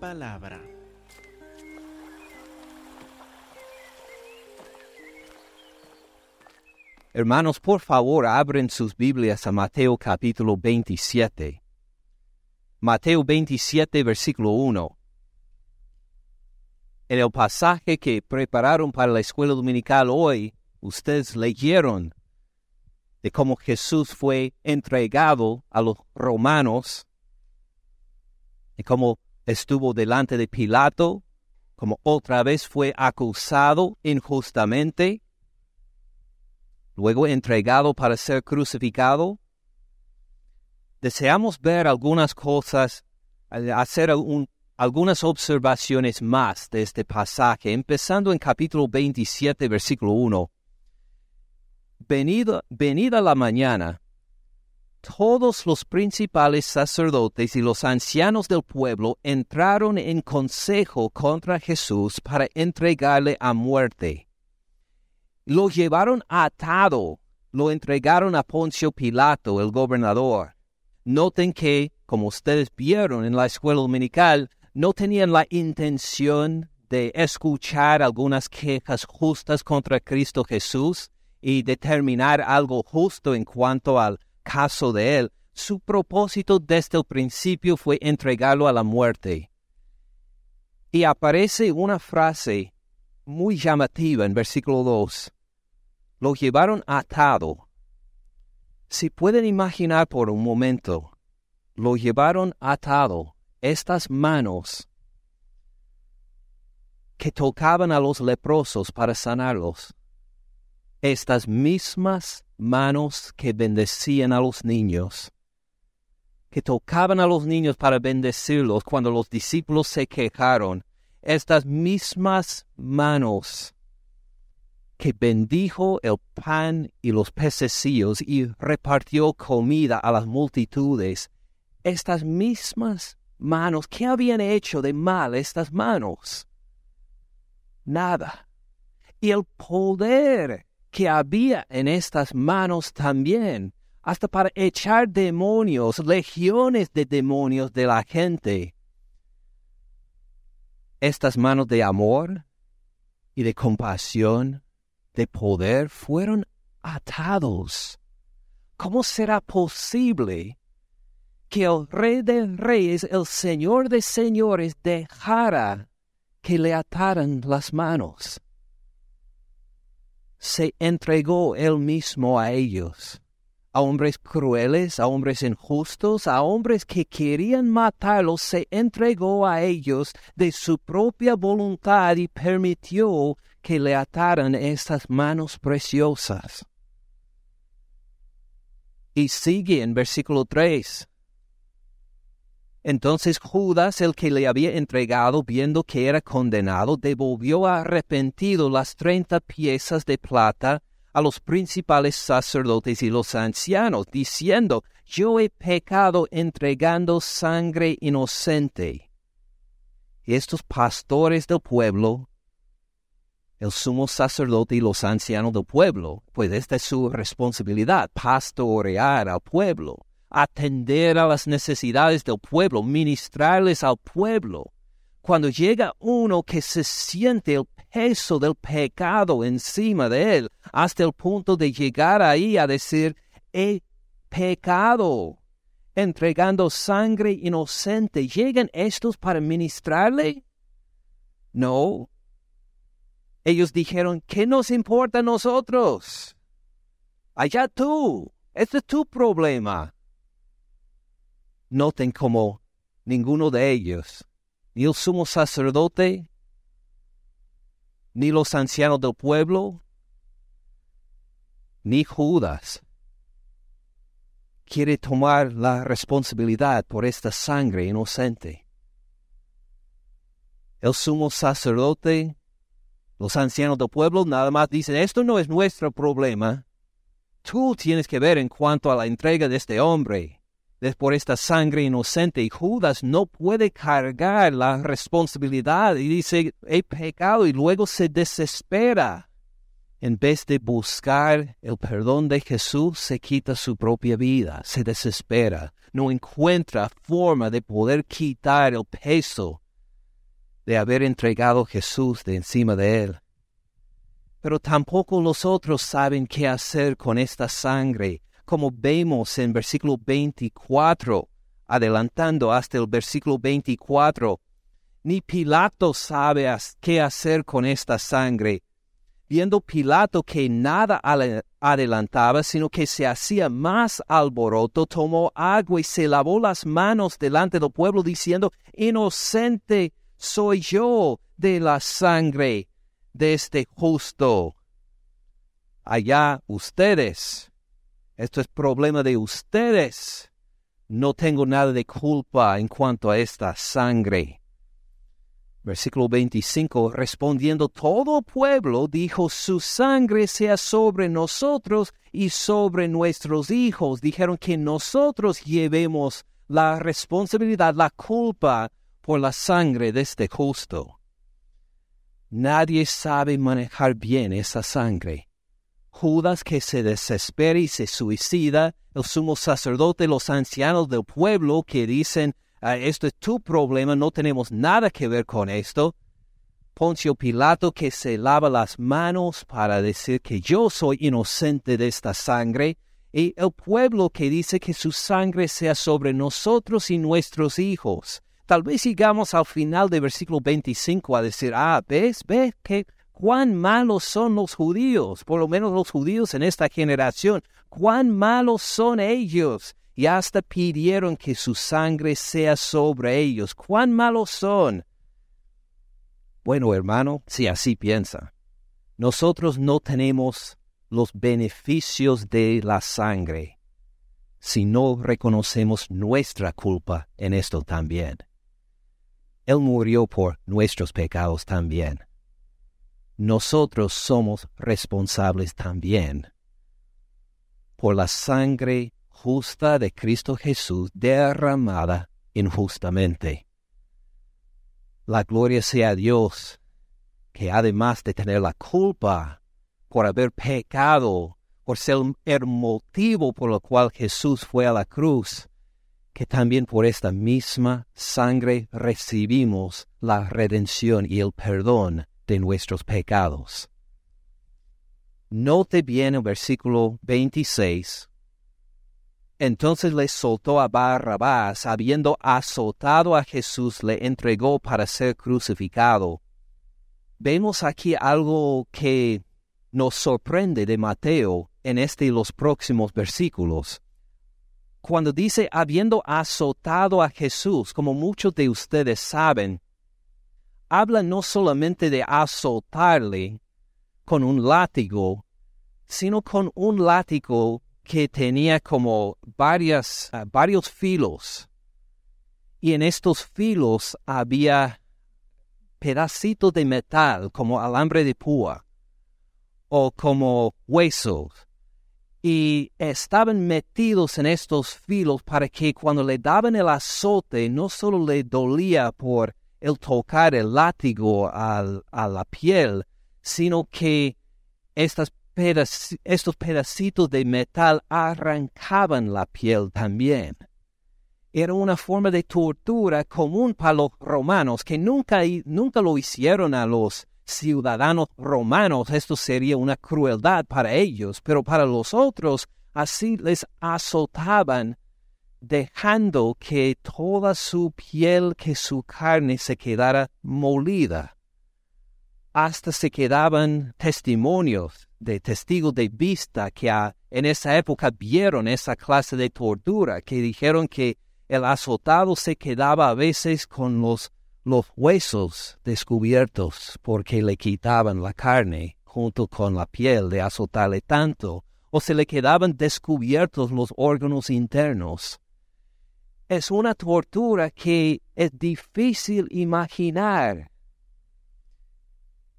palabra. Hermanos, por favor, abren sus Biblias a Mateo capítulo 27. Mateo 27, versículo 1. En el pasaje que prepararon para la escuela dominical hoy, ustedes leyeron de cómo Jesús fue entregado a los romanos, y cómo estuvo delante de Pilato, como otra vez fue acusado injustamente, luego entregado para ser crucificado. Deseamos ver algunas cosas, hacer algunas observaciones más de este pasaje, empezando en capítulo 27, versículo 1. Venida, venida la mañana, todos los principales sacerdotes y los ancianos del pueblo entraron en consejo contra Jesús para entregarle a muerte. Lo llevaron atado, lo entregaron a Poncio Pilato, el gobernador. Noten que, como ustedes vieron en la escuela dominical, no tenían la intención de escuchar algunas quejas justas contra Cristo Jesús y determinar algo justo en cuanto al caso de él, su propósito desde el principio fue entregarlo a la muerte. Y aparece una frase muy llamativa en versículo 2. Lo llevaron atado. Si pueden imaginar por un momento, lo llevaron atado, estas manos que tocaban a los leprosos para sanarlos estas mismas manos que bendecían a los niños, que tocaban a los niños para bendecirlos cuando los discípulos se quejaron, estas mismas manos que bendijo el pan y los pececillos y repartió comida a las multitudes, estas mismas manos, ¿qué habían hecho de mal estas manos? Nada. Y el poder que había en estas manos también, hasta para echar demonios, legiones de demonios de la gente. Estas manos de amor y de compasión, de poder, fueron atados. ¿Cómo será posible que el Rey de Reyes, el Señor de Señores, dejara que le ataran las manos? Se entregó él mismo a ellos, a hombres crueles, a hombres injustos, a hombres que querían matarlos, se entregó a ellos de su propia voluntad y permitió que le ataran estas manos preciosas. Y sigue en versículo 3. Entonces Judas, el que le había entregado, viendo que era condenado, devolvió arrepentido las treinta piezas de plata a los principales sacerdotes y los ancianos, diciendo, Yo he pecado entregando sangre inocente. Y estos pastores del pueblo, el sumo sacerdote y los ancianos del pueblo, pues esta es su responsabilidad, pastorear al pueblo atender a las necesidades del pueblo, ministrarles al pueblo. Cuando llega uno que se siente el peso del pecado encima de él, hasta el punto de llegar ahí a decir, he pecado, entregando sangre inocente, ¿llegan estos para ministrarle? No. Ellos dijeron, ¿qué nos importa a nosotros? Allá tú, este es tu problema noten como ninguno de ellos, ni el sumo sacerdote, ni los ancianos del pueblo, ni Judas, quiere tomar la responsabilidad por esta sangre inocente. El sumo sacerdote, los ancianos del pueblo nada más dicen, esto no es nuestro problema. Tú tienes que ver en cuanto a la entrega de este hombre por esta sangre inocente y Judas no puede cargar la responsabilidad y dice, he pecado y luego se desespera. en vez de buscar el perdón de Jesús, se quita su propia vida, se desespera, no encuentra forma de poder quitar el peso de haber entregado a Jesús de encima de él. Pero tampoco los otros saben qué hacer con esta sangre, como vemos en versículo 24, adelantando hasta el versículo 24. Ni Pilato sabe qué hacer con esta sangre, viendo Pilato que nada adelantaba, sino que se hacía más alboroto, tomó agua y se lavó las manos delante del pueblo, diciendo, Inocente soy yo de la sangre de este justo. Allá ustedes, esto es problema de ustedes. No tengo nada de culpa en cuanto a esta sangre. Versículo 25, respondiendo todo pueblo, dijo, su sangre sea sobre nosotros y sobre nuestros hijos. Dijeron que nosotros llevemos la responsabilidad, la culpa por la sangre de este justo. Nadie sabe manejar bien esa sangre. Judas que se desespera y se suicida, el sumo sacerdote, los ancianos del pueblo que dicen, Ah, esto es tu problema, no tenemos nada que ver con esto. Poncio Pilato que se lava las manos para decir que yo soy inocente de esta sangre, y el pueblo que dice que su sangre sea sobre nosotros y nuestros hijos. Tal vez llegamos al final del versículo 25 a decir, ah, ves, ves que cuán malos son los judíos, por lo menos los judíos en esta generación, cuán malos son ellos y hasta pidieron que su sangre sea sobre ellos. ¿Cuán malos son? Bueno, hermano, si así piensa, nosotros no tenemos los beneficios de la sangre si no reconocemos nuestra culpa en esto también. Él murió por nuestros pecados también. Nosotros somos responsables también por la sangre justa de Cristo Jesús derramada injustamente. La gloria sea a Dios, que además de tener la culpa por haber pecado, por ser el motivo por el cual Jesús fue a la cruz, que también por esta misma sangre recibimos la redención y el perdón de nuestros pecados. Note bien el versículo 26 entonces le soltó a Barrabás, habiendo azotado a Jesús, le entregó para ser crucificado. Vemos aquí algo que nos sorprende de Mateo en este y los próximos versículos. Cuando dice habiendo azotado a Jesús, como muchos de ustedes saben, habla no solamente de azotarle con un látigo, sino con un látigo que tenía como varias, ah, varios filos. Y en estos filos había pedacitos de metal como alambre de púa o como huesos. Y estaban metidos en estos filos para que cuando le daban el azote no solo le dolía por el tocar el látigo a la piel, sino que estos pedacitos de metal arrancaban la piel también. Era una forma de tortura común para los romanos que nunca, nunca lo hicieron a los ciudadanos romanos. Esto sería una crueldad para ellos, pero para los otros así les azotaban dejando que toda su piel, que su carne se quedara molida. Hasta se quedaban testimonios de testigos de vista que en esa época vieron esa clase de tortura, que dijeron que el azotado se quedaba a veces con los, los huesos descubiertos porque le quitaban la carne junto con la piel de azotarle tanto, o se le quedaban descubiertos los órganos internos. Es una tortura que es difícil imaginar.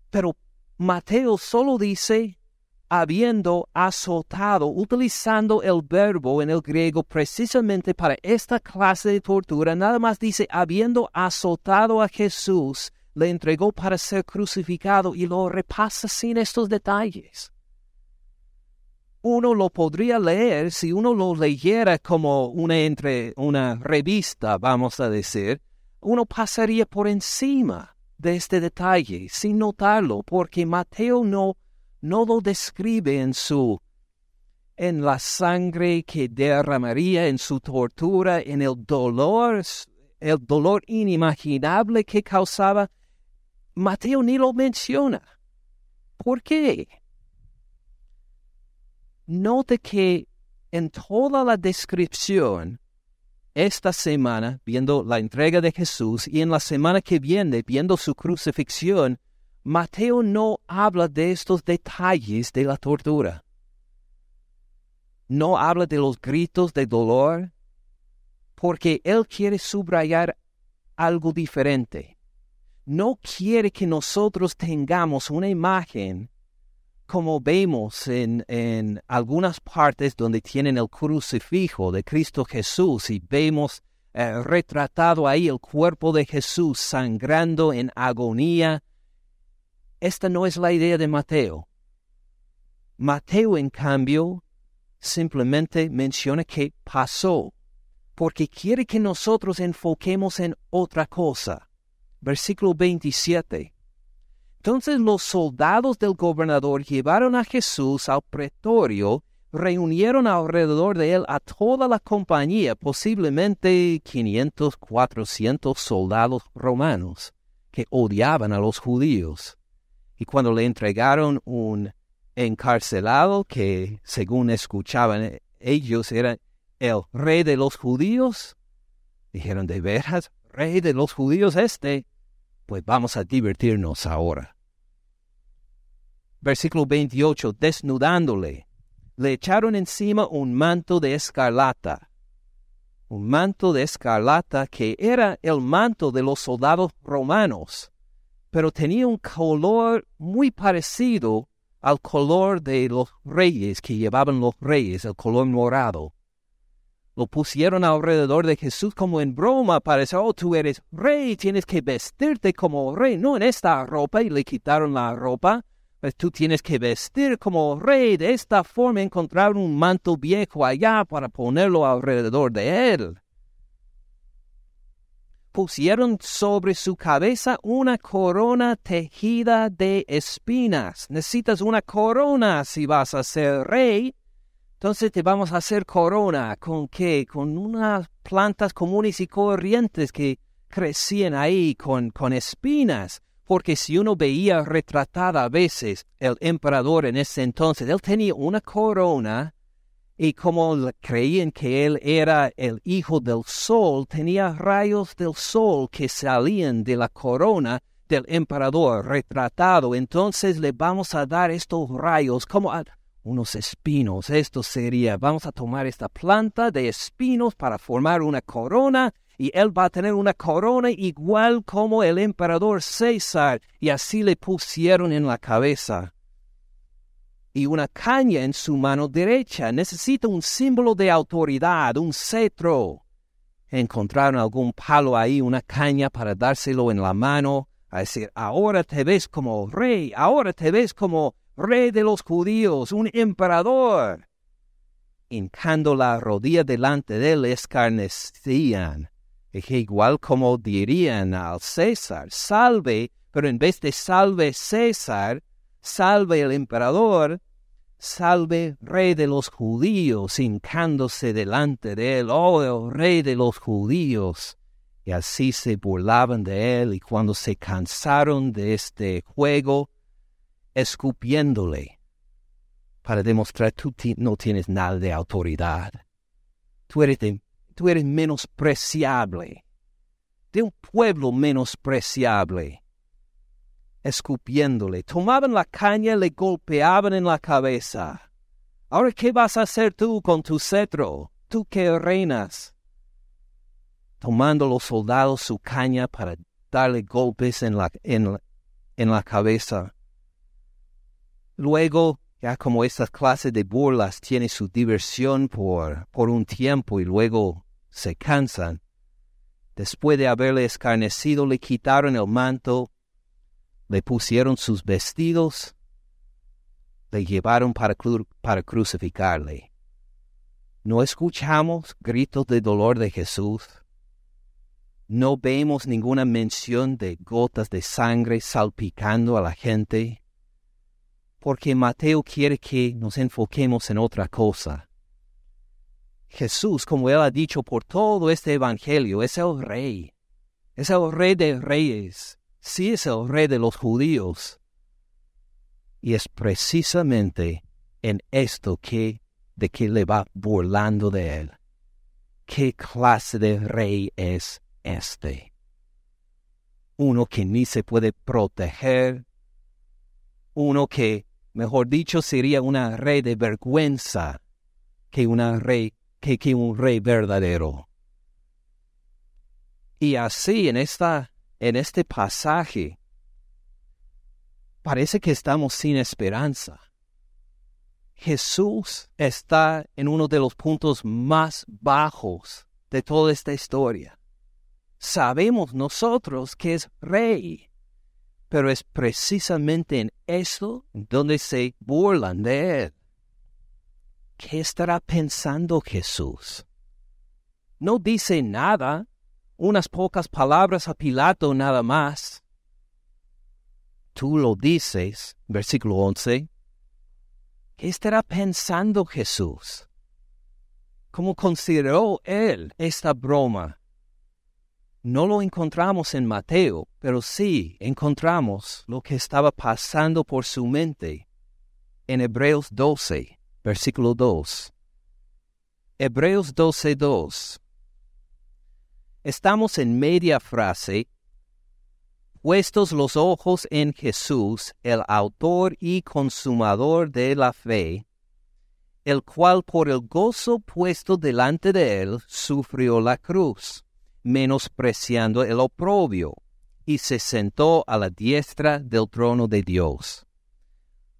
Pero Mateo solo dice habiendo azotado, utilizando el verbo en el griego precisamente para esta clase de tortura, nada más dice, habiendo azotado a Jesús, le entregó para ser crucificado y lo repasa sin estos detalles. Uno lo podría leer si uno lo leyera como una entre una revista, vamos a decir, uno pasaría por encima de este detalle sin notarlo, porque Mateo no, no lo describe en su en la sangre que derramaría en su tortura, en el dolor, el dolor inimaginable que causaba. Mateo ni lo menciona. ¿Por qué? Note que en toda la descripción, esta semana, viendo la entrega de Jesús, y en la semana que viene, viendo su crucifixión, Mateo no habla de estos detalles de la tortura. No habla de los gritos de dolor, porque él quiere subrayar algo diferente. No quiere que nosotros tengamos una imagen como vemos en, algunas partes donde tienen el crucifijo de Cristo Jesús y vemos eh, retratado ahí el cuerpo de Jesús sangrando en agonía, esta no es la idea de Mateo. Mateo, en cambio, simplemente menciona que pasó, porque quiere que nosotros enfoquemos en otra cosa. Versículo 27. Entonces los soldados del gobernador llevaron a Jesús al pretorio, reunieron alrededor de él a toda la compañía, posiblemente 500, 400 soldados romanos que odiaban a los judíos. Y cuando le entregaron un encarcelado que, según escuchaban ellos, era el rey de los judíos, dijeron, ¿de veras, rey de los judíos este? Pues vamos a divertirnos ahora. Versículo 28, desnudándole, le echaron encima un manto de escarlata, un manto de escarlata que era el manto de los soldados romanos, pero tenía un color muy parecido al color de los reyes que llevaban los reyes, el color morado lo pusieron alrededor de Jesús como en broma para decir, oh, tú eres rey, tienes que vestirte como rey, no en esta ropa, y le quitaron la ropa, pues tú tienes que vestir como rey, de esta forma encontrar un manto viejo allá para ponerlo alrededor de él. Pusieron sobre su cabeza una corona tejida de espinas. Necesitas una corona si vas a ser rey entonces te vamos a hacer corona. ¿Con qué? Con unas plantas comunes y corrientes que crecían ahí con, con espinas. Porque si uno veía retratada a veces el emperador en ese entonces, él tenía una corona y como creían que él era el hijo del sol, tenía rayos del sol que salían de la corona del emperador retratado. Entonces le vamos a dar estos rayos como unos espinos. Esto sería, vamos a tomar esta planta de espinos para formar una corona y él va a tener una corona igual como el emperador César y así le pusieron en la cabeza. Y una caña en su mano derecha. Necesita un símbolo de autoridad, un cetro. Encontraron algún palo ahí, una caña para dárselo en la mano, a decir, ahora te ves como rey, ahora te ves como rey de los judíos, un emperador. Hincando la rodilla delante de él, escarnecían. Igual como dirían al César, salve, pero en vez de salve César, salve el emperador, salve rey de los judíos, hincándose delante de él, oh rey de los judíos. Y así se burlaban de él, y cuando se cansaron de este juego, escupiéndole para demostrar tú no tienes nada de autoridad. Tú eres, tú eres menospreciable, de un pueblo menospreciable. Escupiéndole, tomaban la caña y le golpeaban en la cabeza. Ahora, ¿qué vas a hacer tú con tu cetro? Tú que reinas. Tomando los soldados su caña para darle golpes en la, en la cabeza. Luego, ya como estas clases de burlas tienen su diversión por, por un tiempo y luego se cansan, después de haberle escarnecido le quitaron el manto, le pusieron sus vestidos, le llevaron para, para crucificarle. ¿No escuchamos gritos de dolor de Jesús? ¿No vemos ninguna mención de gotas de sangre salpicando a la gente? Porque Mateo quiere que nos enfoquemos en otra cosa. Jesús, como él ha dicho por todo este Evangelio, es el rey. Es el rey de reyes. Sí es el rey de los judíos. Y es precisamente en esto que de que le va burlando de él. ¿Qué clase de rey es este? Uno que ni se puede proteger, uno que, mejor dicho, sería una rey de vergüenza que, una rey, que, que un rey verdadero. Y así en, esta, en este pasaje parece que estamos sin esperanza. Jesús está en uno de los puntos más bajos de toda esta historia. Sabemos nosotros que es rey, pero es precisamente en eso donde se burlan de él. ¿Qué estará pensando Jesús? No dice nada, unas pocas palabras a Pilato nada más tú lo dices, versículo 11, ¿qué estará pensando Jesús? ¿Cómo consideró él esta broma? No lo encontramos en Mateo, pero sí encontramos lo que estaba pasando por su mente en Hebreos 12, versículo 2. Hebreos 12, 2. Estamos en media frase Puestos los ojos en Jesús, el autor y consumador de la fe, el cual por el gozo puesto delante de él sufrió la cruz, menospreciando el oprobio, y se sentó a la diestra del trono de Dios.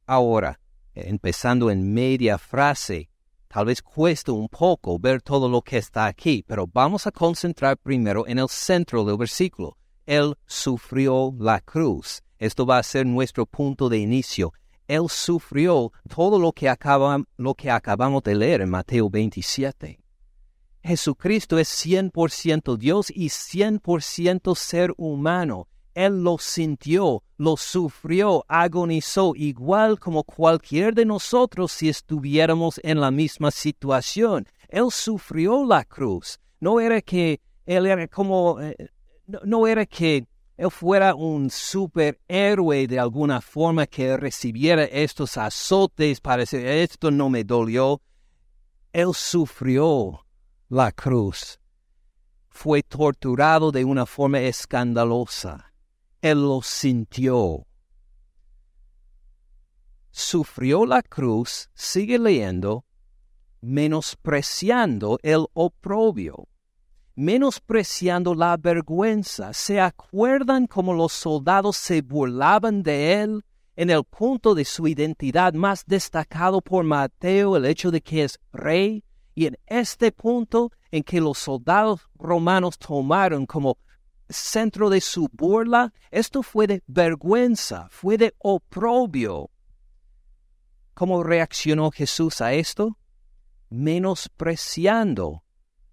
Ahora, empezando en media frase, tal vez cueste un poco ver todo lo que está aquí, pero vamos a concentrar primero en el centro del versículo, él sufrió la cruz. Esto va a ser nuestro punto de inicio. Él sufrió todo lo que, lo que acabamos de leer en Mateo 27. Jesucristo es 100% Dios y 100% ser humano. Él lo sintió, lo sufrió, agonizó, igual como cualquier de nosotros si estuviéramos en la misma situación. Él sufrió la cruz. No era que él era como eh, no, era que él fuera un superhéroe de alguna forma que recibiera estos azotes para decir, esto no me dolió. Él sufrió la cruz. Fue torturado de una forma escandalosa. Él lo sintió. Sufrió la cruz, sigue leyendo, menospreciando el oprobio menospreciando la vergüenza. ¿Se acuerdan cómo los soldados se burlaban de él en el punto de su identidad más destacado por Mateo, el hecho de que es rey? Y en este punto en que los soldados romanos tomaron como centro de su burla, esto fue de vergüenza, fue de oprobio. ¿Cómo reaccionó Jesús a esto? Menospreciando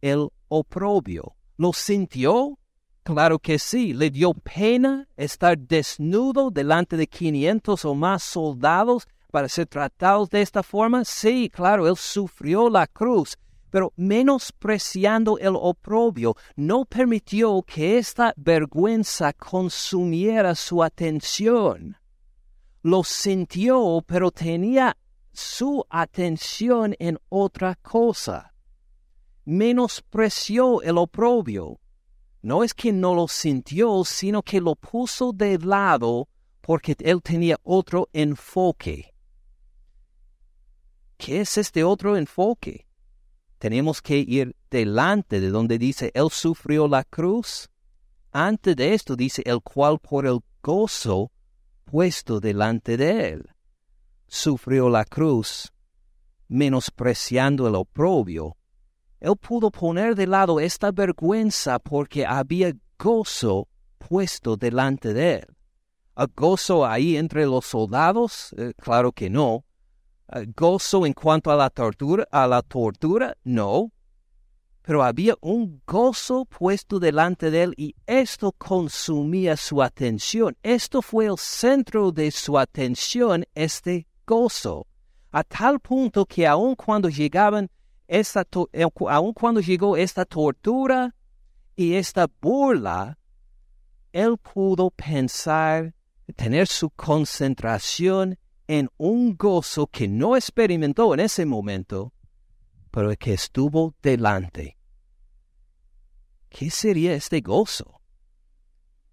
el oprobio. ¿Lo sintió? Claro que sí. ¿Le dio pena estar desnudo delante de 500 o más soldados para ser tratados de esta forma? Sí, claro, él sufrió la cruz, pero menospreciando el oprobio, no permitió que esta vergüenza consumiera su atención. Lo sintió, pero tenía su atención en otra cosa menospreció el oprobio. No es que no lo sintió, sino que lo puso de lado porque él tenía otro enfoque. ¿Qué es este otro enfoque? Tenemos que ir delante de donde dice Él sufrió la cruz. Antes de esto dice el cual por el gozo puesto delante de él sufrió la cruz, menospreciando el oprobio él pudo poner de lado esta vergüenza porque había gozo puesto delante de él. ¿A gozo ahí entre los soldados? Eh, claro que no. Eh, gozo en cuanto a la tortura, a la tortura, no, pero había un gozo puesto delante de él y esto consumía su atención. Esto fue el centro de su atención, este gozo, a tal punto que aun cuando llegaban esta eh, aun cuando llegó esta tortura y esta burla, él pudo pensar, tener su concentración en un gozo que no experimentó en ese momento, pero que estuvo delante. ¿Qué sería este gozo?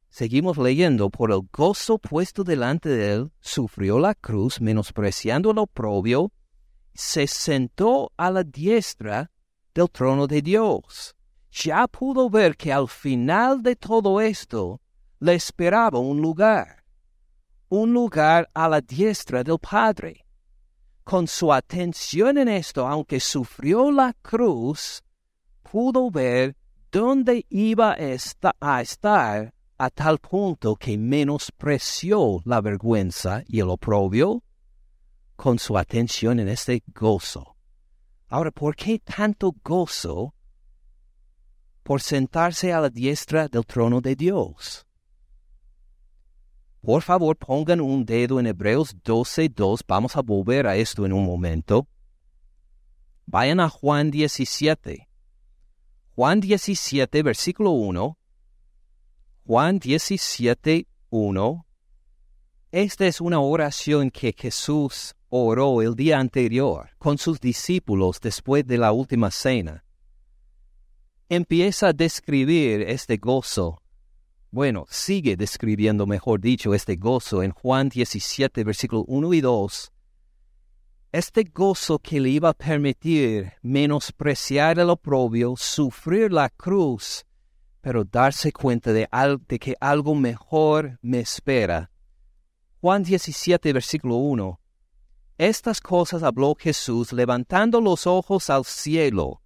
Seguimos leyendo, por el gozo puesto delante de él, sufrió la cruz, menospreciando lo oprobio, se sentó a la diestra del trono de Dios. Ya pudo ver que al final de todo esto le esperaba un lugar, un lugar a la diestra del Padre. Con su atención en esto, aunque sufrió la cruz, pudo ver dónde iba a estar a tal punto que menospreció la vergüenza y el oprobio con su atención en este gozo. Ahora, ¿por qué tanto gozo por sentarse a la diestra del trono de Dios? Por favor, pongan un dedo en Hebreos 12.2. Vamos a volver a esto en un momento. Vayan a Juan 17. Juan 17, versículo 1. Juan 17, 1. Esta es una oración que Jesús oró el día anterior con sus discípulos después de la última cena. Empieza a describir este gozo. Bueno, sigue describiendo, mejor dicho, este gozo en Juan 17, versículo 1 y 2 este gozo que le iba a permitir menospreciar el oprobio, sufrir la cruz, pero darse cuenta de, de, que algo mejor me espera. Juan 17, versículo 1. Estas cosas habló Jesús levantando los ojos al cielo,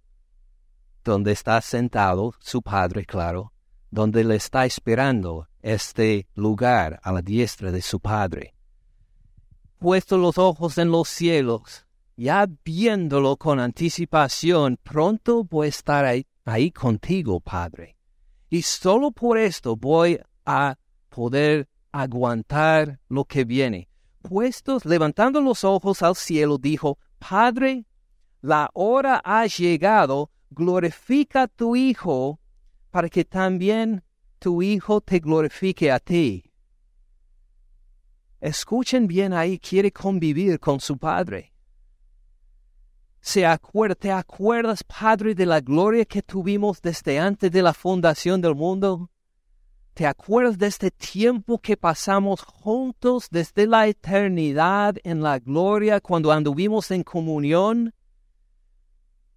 donde está sentado su Padre, claro, donde le está esperando este lugar a la diestra de su Padre puesto los ojos en los cielos, ya viéndolo con anticipación, pronto voy a estar ahí, contigo, Padre. Y solo por esto voy a poder aguantar lo que viene. Puestos, levantando los ojos al cielo, dijo, Padre, la hora ha llegado, glorifica a tu Hijo, para que también tu Hijo te glorifique a ti. Escuchen bien ahí, quiere convivir con su Padre. ¿Se ¿Te acuerdas, Padre, de la gloria que tuvimos desde antes de la fundación del mundo? ¿Te acuerdas de este tiempo que pasamos juntos desde la eternidad en la gloria cuando anduvimos en comunión?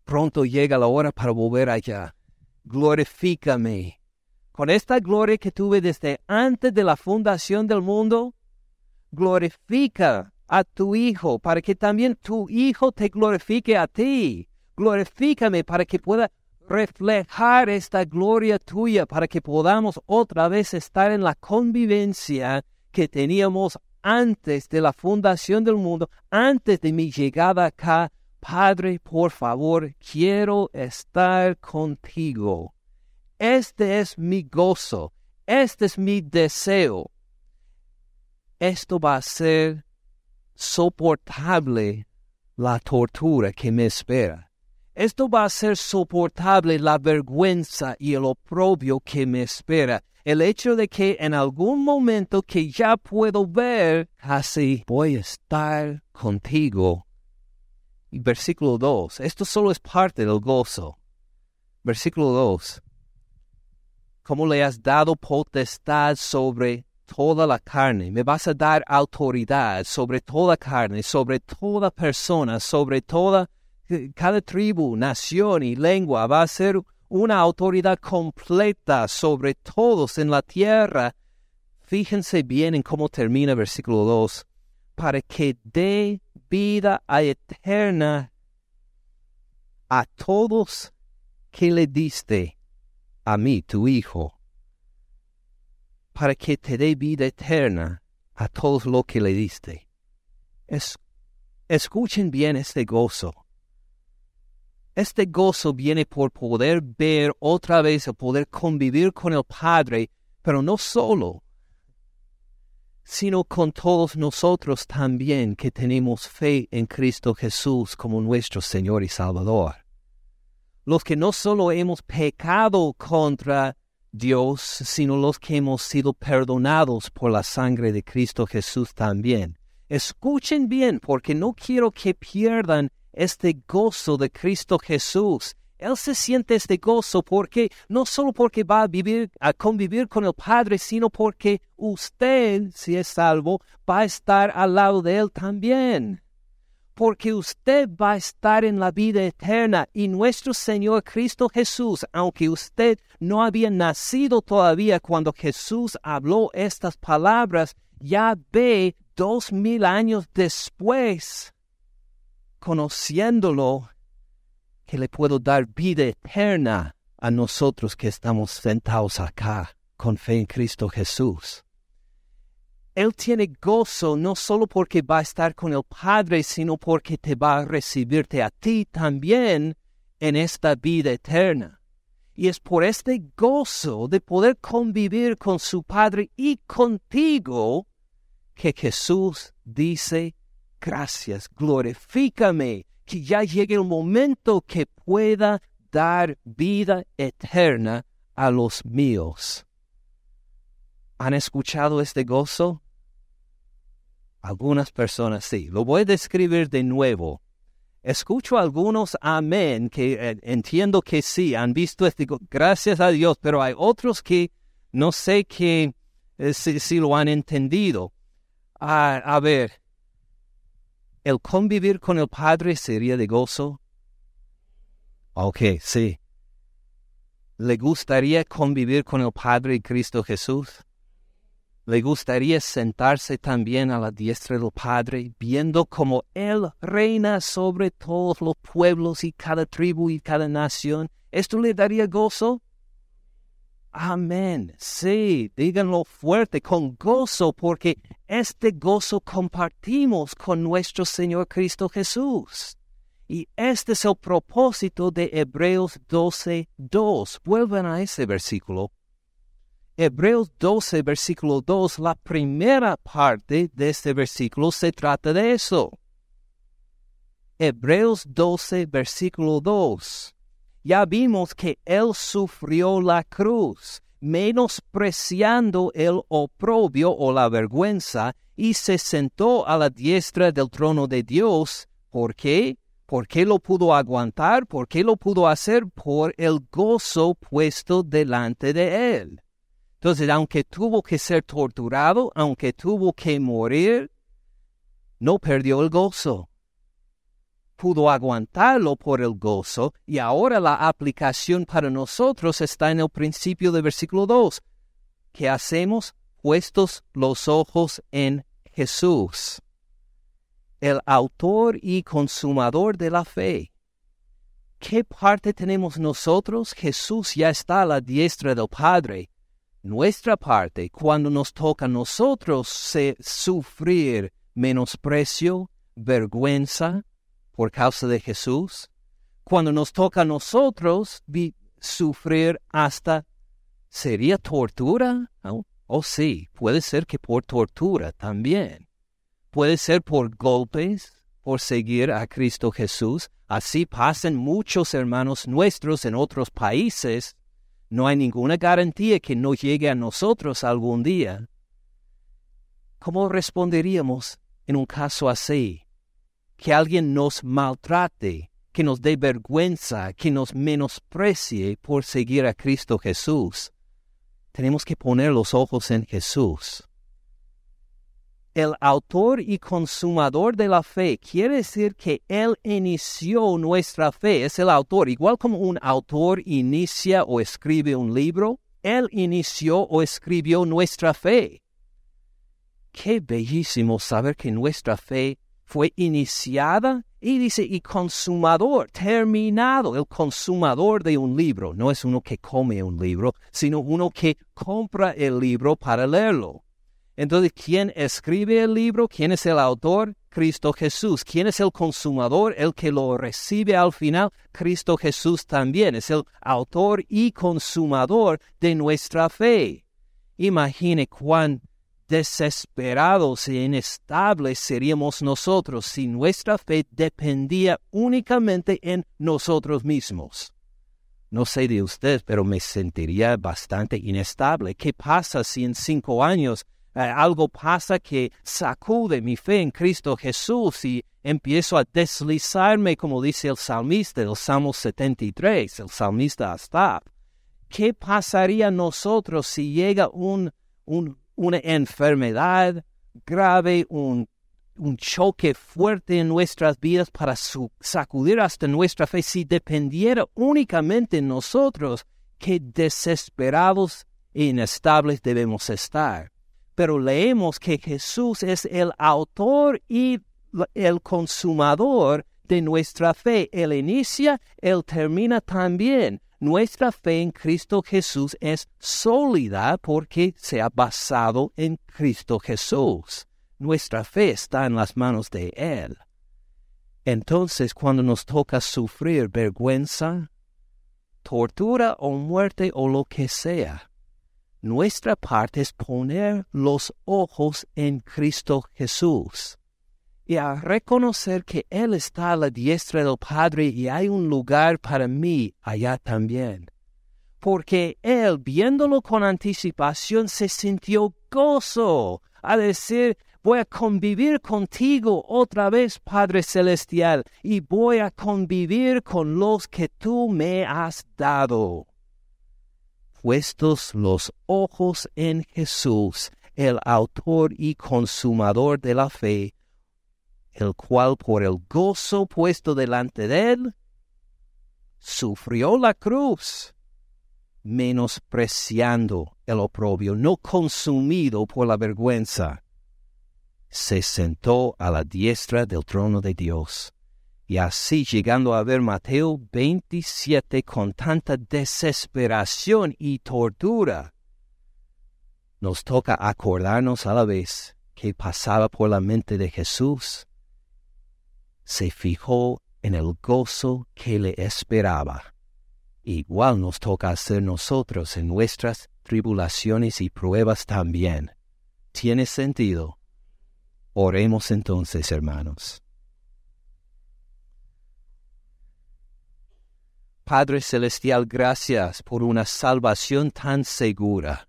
Pronto llega la hora para volver allá. Glorifícame. Con esta gloria que tuve desde antes de la fundación del mundo, glorifica a tu Hijo, para que también tu Hijo te glorifique a ti. Glorifícame para que pueda reflejar esta gloria tuya, para que podamos otra vez estar en la convivencia que teníamos antes de la fundación del mundo, antes de mi llegada acá. Padre, por favor, quiero estar contigo. Este es mi gozo, este es mi deseo esto va a ser soportable la tortura que me espera. Esto va a ser soportable la vergüenza y el oprobio que me espera. El hecho de que en algún momento que ya puedo ver, así voy a estar contigo. Versículo 2, esto solo es parte del gozo. Versículo 2, ¿cómo le has dado potestad sobre toda la carne, me vas a dar autoridad sobre toda carne, sobre toda persona, sobre toda, eh, cada tribu, nación y lengua, va a ser una autoridad completa sobre todos en la tierra. Fíjense bien en cómo termina versículo 2, para que dé vida eterna a todos que le diste, a mí, tu Hijo para que te dé vida eterna a todos lo que le diste. Es Escuchen bien este gozo. Este gozo viene por poder ver otra vez, el poder convivir con el Padre, pero no solo, sino con todos nosotros también que tenemos fe en Cristo Jesús como nuestro Señor y Salvador. Los que no solo hemos pecado contra Dios, sino los que hemos sido perdonados por la sangre de Cristo Jesús también. Escuchen bien, porque no quiero que pierdan este gozo de Cristo Jesús. Él se siente este gozo porque no solo porque va a vivir a convivir con el Padre, sino porque usted, si es salvo, va a estar al lado de él también. Porque usted va a estar en la vida eterna y nuestro Señor Cristo Jesús, aunque usted no había nacido todavía cuando Jesús habló estas palabras, ya ve dos mil años después conociéndolo, que le puedo dar vida eterna a nosotros que estamos sentados acá con fe en Cristo Jesús. Él tiene gozo no solo porque va a estar con el Padre, sino porque te va a recibirte a ti también en esta vida eterna. Y es por este gozo de poder convivir con su Padre y contigo que Jesús dice gracias, glorifícame, que ya llegue el momento que pueda dar vida eterna a los míos. ¿Han escuchado este gozo? Algunas personas sí. Lo voy a describir de nuevo. Escucho algunos amén que eh, entiendo que sí, han visto este gracias a Dios, pero hay otros que no sé que eh, si, lo han entendido. Ah, a ver, ¿El convivir con el Padre sería de gozo? Ok, sí. ¿Le gustaría convivir con el Padre Cristo Jesús? ¿Le gustaría sentarse también a la diestra del Padre, viendo cómo Él reina sobre todos los pueblos y cada tribu y cada nación? ¿Esto le daría gozo? Amén. Sí, díganlo fuerte, con gozo, porque este gozo compartimos con nuestro Señor Cristo Jesús. Y este es el propósito de Hebreos 12, 2. Vuelvan a ese versículo. Hebreos 12, versículo 2, la primera parte de este versículo se trata de eso. Hebreos 12, versículo 2 ya vimos que Él sufrió la cruz, menospreciando el oprobio o la vergüenza, y se sentó a la diestra del trono de Dios. ¿Por qué? ¿Por qué lo pudo aguantar? ¿Por qué lo pudo hacer? Por el gozo puesto delante de Él. Entonces, aunque tuvo que ser torturado, aunque tuvo que morir, no perdió el gozo pudo aguantarlo por el gozo y ahora la aplicación para nosotros está en el principio del versículo 2. ¿Qué hacemos? Puestos los ojos en Jesús, el autor y consumador de la fe. ¿Qué parte tenemos nosotros? Jesús ya está a la diestra del Padre. Nuestra parte, cuando nos toca a nosotros sufrir menosprecio, vergüenza, por causa de Jesús, cuando nos toca a nosotros sufrir hasta, ¿sería tortura? Oh, oh sí, puede ser que por tortura también. Puede ser por golpes, por seguir a Cristo Jesús. Así pasan muchos hermanos nuestros en otros países. No hay ninguna garantía que no llegue a nosotros algún día. ¿Cómo responderíamos en un caso así? Que alguien nos maltrate, que nos dé vergüenza, que nos menosprecie por seguir a Cristo Jesús. Tenemos que poner los ojos en Jesús. El autor y consumador de la fe quiere decir que Él inició nuestra fe, es el autor, igual como un autor inicia o escribe un libro, Él inició o escribió nuestra fe. Qué bellísimo saber que nuestra fe fue iniciada y dice, y consumador, terminado, el consumador de un libro. No es uno que come un libro, sino uno que compra el libro para leerlo. Entonces, ¿quién escribe el libro? ¿Quién es el autor? Cristo Jesús. ¿Quién es el consumador? El que lo recibe al final. Cristo Jesús también es el autor y consumador de nuestra fe. Imagine cuán desesperados e inestables seríamos nosotros si nuestra fe dependía únicamente en nosotros mismos. No sé de usted, pero me sentiría bastante inestable. ¿Qué pasa si en cinco años eh, algo pasa que sacude mi fe en Cristo Jesús y empiezo a deslizarme, como dice el salmista del Salmo 73, el salmista hasta ¿Qué pasaría nosotros si llega un, una enfermedad grave, un, un, choque fuerte en nuestras vidas para sacudir hasta nuestra fe? Si dependiera únicamente de nosotros, qué desesperados e inestables debemos estar pero leemos que Jesús es el autor y el consumador de nuestra fe. Él inicia, Él termina también. Nuestra fe en Cristo Jesús es sólida porque se ha basado en Cristo Jesús. Nuestra fe está en las manos de Él. Entonces, cuando nos toca sufrir vergüenza, tortura o muerte o lo que sea, nuestra parte es poner los ojos en Cristo Jesús y a reconocer que Él está a la diestra del Padre y hay un lugar para mí allá también. Porque Él, viéndolo con anticipación, se sintió gozo a decir, voy a convivir contigo otra vez, Padre Celestial, y voy a convivir con los que tú me has dado puestos los ojos en Jesús, el autor y consumador de la fe, el cual por el gozo puesto delante de él, sufrió la cruz, menospreciando el oprobio, no consumido por la vergüenza, se sentó a la diestra del trono de Dios y así llegando a ver Mateo 27 con tanta desesperación y tortura, nos toca acordarnos a la vez que pasaba por la mente de Jesús. Se fijó en el gozo que le esperaba. Igual nos toca hacer nosotros en nuestras tribulaciones y pruebas también. ¿Tiene sentido? Oremos entonces, hermanos. Padre Celestial, gracias por una salvación tan segura,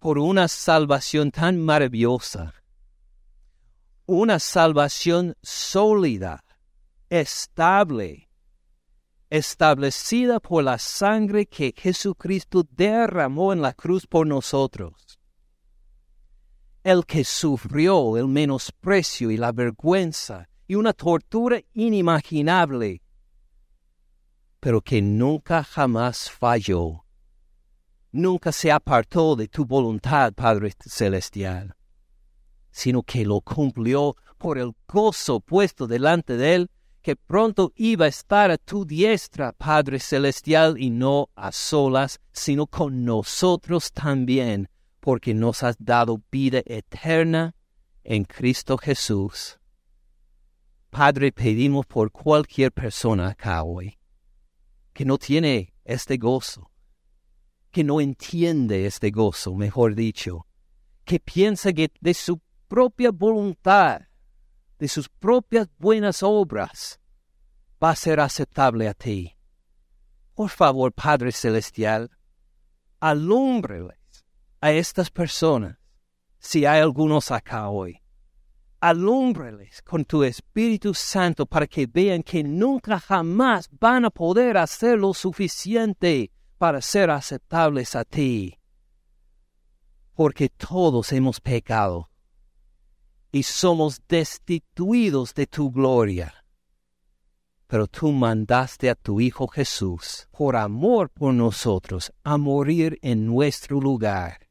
por una salvación tan maravillosa, una salvación sólida, estable, establecida por la sangre que Jesucristo derramó en la cruz por nosotros. El que sufrió el menosprecio y la vergüenza y una tortura inimaginable pero que nunca jamás falló. Nunca se apartó de tu voluntad, Padre Celestial, sino que lo cumplió por el gozo puesto delante de él, que pronto iba a estar a tu diestra, Padre Celestial, y no a solas, sino con nosotros también, porque nos has dado vida eterna en Cristo Jesús. Padre, pedimos por cualquier persona acá hoy que no tiene este gozo, que no entiende este gozo, mejor dicho, que piensa que de su propia voluntad, de sus propias buenas obras, va a ser aceptable a ti. Por favor, Padre Celestial, alúmbreles a estas personas, si hay algunos acá hoy, alúmbreles con tu Espíritu Santo para que vean que nunca jamás van a poder hacer lo suficiente para ser aceptables a ti. Porque todos hemos pecado y somos destituidos de tu gloria. Pero tú mandaste a tu Hijo Jesús, por amor por nosotros, a morir en nuestro lugar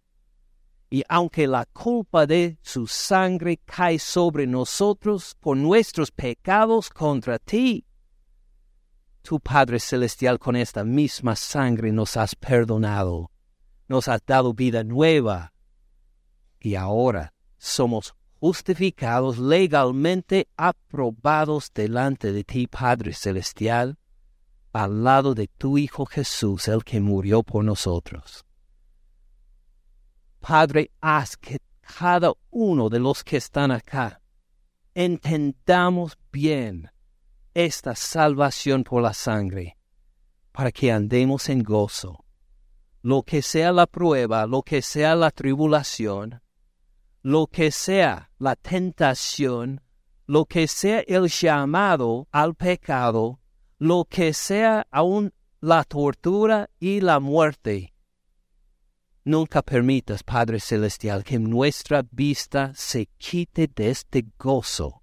y aunque la culpa de su sangre cae sobre nosotros por nuestros pecados contra ti, tu Padre Celestial con esta misma sangre nos has perdonado, nos has dado vida nueva y ahora somos justificados legalmente, aprobados delante de ti, Padre Celestial, al lado de tu Hijo Jesús, el que murió por nosotros. Padre, haz que cada uno de los que están acá entendamos bien esta salvación por la sangre, para que andemos en gozo. Lo que sea la prueba, lo que sea la tribulación, lo que sea la tentación, lo que sea el llamado al pecado, lo que sea aún la tortura y la muerte. Nunca permitas, Padre Celestial, que nuestra vista se quite de este gozo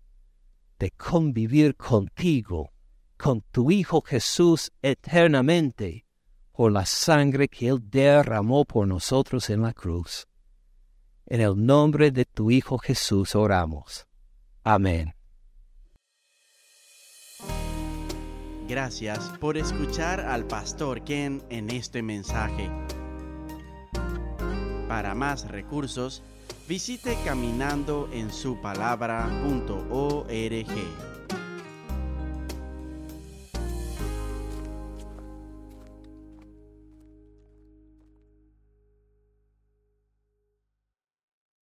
de convivir contigo, con tu Hijo Jesús eternamente, por la sangre que Él derramó por nosotros en la cruz. En el nombre de tu Hijo Jesús oramos. Amén. Gracias por escuchar al pastor Ken en este mensaje. Para más recursos, visite caminandoensupalabra.org.